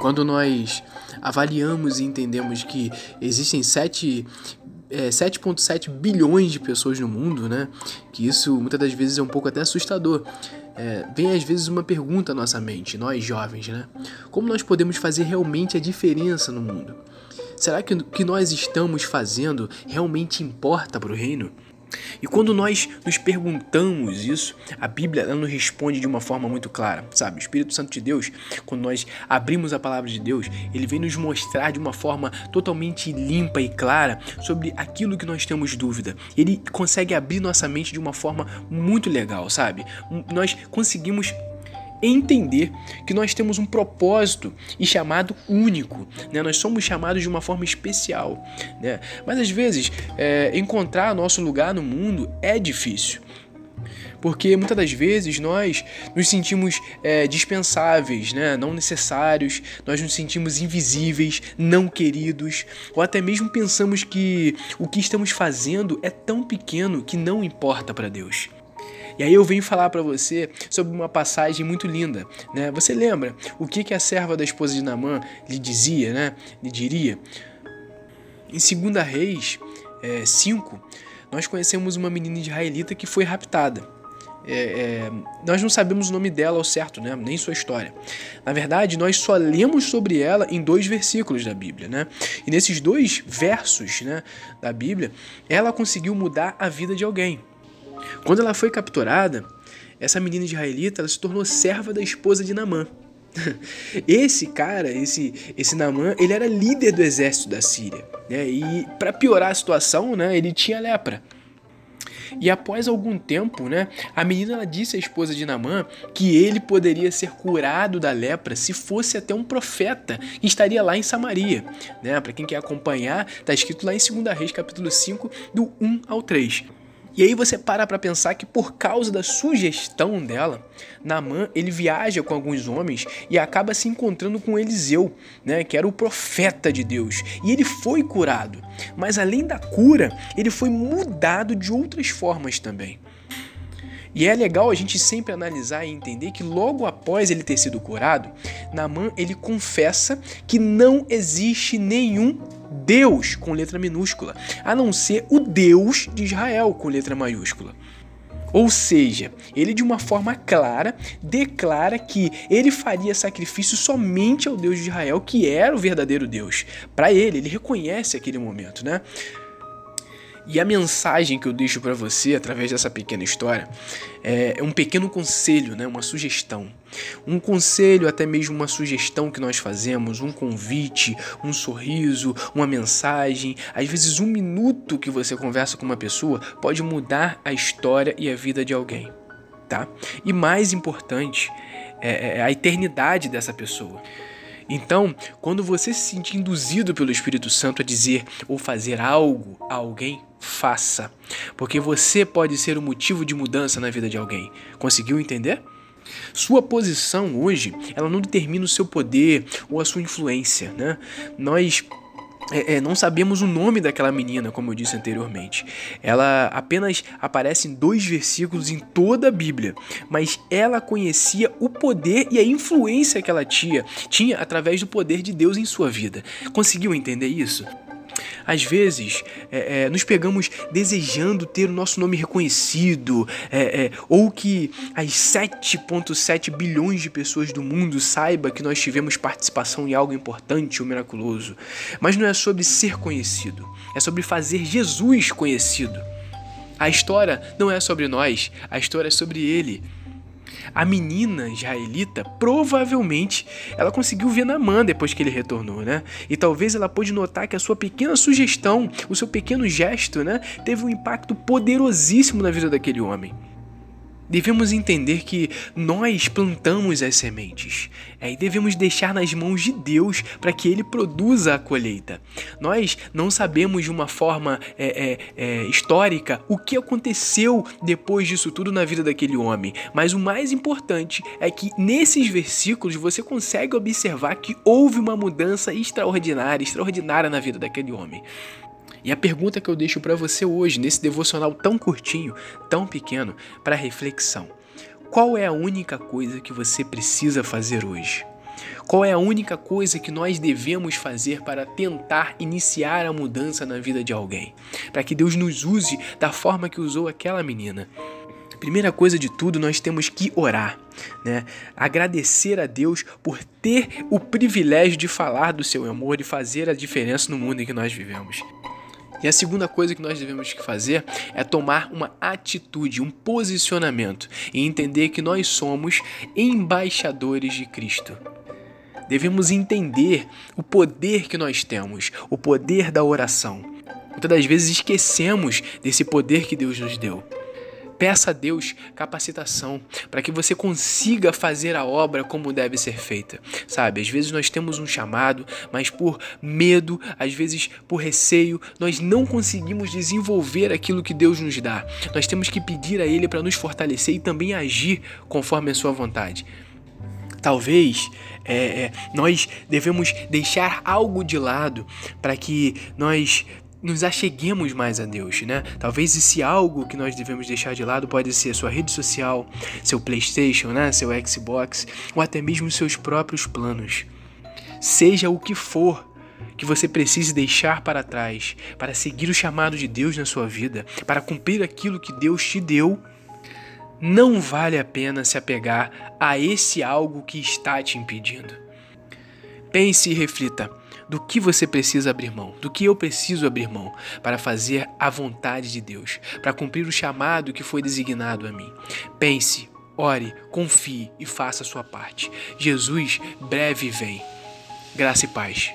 Quando nós avaliamos e entendemos que existem 7 é, 7,7 bilhões de pessoas no mundo, né? Que isso muitas das vezes é um pouco até assustador. É, vem às vezes uma pergunta à nossa mente, nós jovens, né? Como nós podemos fazer realmente a diferença no mundo? Será que o que nós estamos fazendo realmente importa para o reino? E quando nós nos perguntamos isso, a Bíblia ela nos responde de uma forma muito clara, sabe? O Espírito Santo de Deus, quando nós abrimos a palavra de Deus, ele vem nos mostrar de uma forma totalmente limpa e clara sobre aquilo que nós temos dúvida. Ele consegue abrir nossa mente de uma forma muito legal, sabe? Nós conseguimos entender que nós temos um propósito e chamado único, né? Nós somos chamados de uma forma especial, né? Mas às vezes é, encontrar nosso lugar no mundo é difícil. Porque muitas das vezes nós nos sentimos é, dispensáveis, né? não necessários, nós nos sentimos invisíveis, não queridos, ou até mesmo pensamos que o que estamos fazendo é tão pequeno que não importa para Deus. E aí eu venho falar para você sobre uma passagem muito linda, né? Você lembra o que, que a serva da esposa de Namã lhe dizia, né? Lhe diria? Em 2 Reis 5, é, nós conhecemos uma menina israelita que foi raptada. É, é, nós não sabemos o nome dela ao certo, né? nem sua história. Na verdade, nós só lemos sobre ela em dois versículos da Bíblia. Né? E nesses dois versos né, da Bíblia, ela conseguiu mudar a vida de alguém. Quando ela foi capturada, essa menina israelita se tornou serva da esposa de Namã. Esse cara, esse esse Namã, ele era líder do exército da Síria, né? E para piorar a situação, né, ele tinha lepra. E após algum tempo, né, a menina disse à esposa de Namã que ele poderia ser curado da lepra se fosse até um profeta que estaria lá em Samaria. Né? Para quem quer acompanhar, está escrito lá em 2 Reis, capítulo 5, do 1 ao 3. E aí você para para pensar que por causa da sugestão dela, Naamã ele viaja com alguns homens e acaba se encontrando com Eliseu, né, que era o profeta de Deus, e ele foi curado. Mas além da cura, ele foi mudado de outras formas também. E é legal a gente sempre analisar e entender que logo após ele ter sido curado, Naamã ele confessa que não existe nenhum Deus com letra minúscula, a não ser o Deus de Israel com letra maiúscula. Ou seja, ele de uma forma clara declara que ele faria sacrifício somente ao Deus de Israel, que era o verdadeiro Deus. Para ele, ele reconhece aquele momento, né? E a mensagem que eu deixo para você através dessa pequena história é um pequeno conselho, né? uma sugestão. Um conselho, até mesmo uma sugestão que nós fazemos, um convite, um sorriso, uma mensagem, às vezes um minuto que você conversa com uma pessoa pode mudar a história e a vida de alguém. Tá? E mais importante é, é a eternidade dessa pessoa. Então, quando você se sentir induzido pelo Espírito Santo a dizer ou fazer algo a alguém, faça, porque você pode ser o motivo de mudança na vida de alguém. Conseguiu entender? Sua posição hoje, ela não determina o seu poder ou a sua influência, né? Nós é, é, não sabemos o nome daquela menina, como eu disse anteriormente. Ela apenas aparece em dois versículos em toda a Bíblia, mas ela conhecia o poder e a influência que ela tinha, tinha através do poder de Deus em sua vida. Conseguiu entender isso? Às vezes, é, é, nos pegamos desejando ter o nosso nome reconhecido, é, é ou que as 7,7 bilhões de pessoas do mundo saiba que nós tivemos participação em algo importante ou miraculoso. Mas não é sobre ser conhecido, é sobre fazer Jesus conhecido. A história não é sobre nós, a história é sobre Ele. A menina israelita, provavelmente, ela conseguiu ver Naamã depois que ele retornou, né? E talvez ela pôde notar que a sua pequena sugestão, o seu pequeno gesto, né, teve um impacto poderosíssimo na vida daquele homem. Devemos entender que nós plantamos as sementes é, e devemos deixar nas mãos de Deus para que Ele produza a colheita. Nós não sabemos de uma forma é, é, é, histórica o que aconteceu depois disso tudo na vida daquele homem, mas o mais importante é que nesses versículos você consegue observar que houve uma mudança extraordinária, extraordinária na vida daquele homem. E a pergunta que eu deixo para você hoje, nesse devocional tão curtinho, tão pequeno, para reflexão: qual é a única coisa que você precisa fazer hoje? Qual é a única coisa que nós devemos fazer para tentar iniciar a mudança na vida de alguém? Para que Deus nos use da forma que usou aquela menina. Primeira coisa de tudo, nós temos que orar, né? Agradecer a Deus por ter o privilégio de falar do seu amor e fazer a diferença no mundo em que nós vivemos. E a segunda coisa que nós devemos fazer é tomar uma atitude, um posicionamento e entender que nós somos embaixadores de Cristo. Devemos entender o poder que nós temos, o poder da oração. Muitas das vezes esquecemos desse poder que Deus nos deu. Peça a Deus capacitação para que você consiga fazer a obra como deve ser feita. Sabe, às vezes nós temos um chamado, mas por medo, às vezes por receio, nós não conseguimos desenvolver aquilo que Deus nos dá. Nós temos que pedir a Ele para nos fortalecer e também agir conforme a Sua vontade. Talvez é, é, nós devemos deixar algo de lado para que nós nos acheguemos mais a Deus, né? Talvez esse algo que nós devemos deixar de lado pode ser sua rede social, seu PlayStation, né? Seu Xbox ou até mesmo seus próprios planos. Seja o que for que você precise deixar para trás para seguir o chamado de Deus na sua vida, para cumprir aquilo que Deus te deu, não vale a pena se apegar a esse algo que está te impedindo. Pense e reflita do que você precisa abrir mão, do que eu preciso abrir mão para fazer a vontade de Deus, para cumprir o chamado que foi designado a mim. Pense, ore, confie e faça a sua parte. Jesus breve vem. Graça e paz.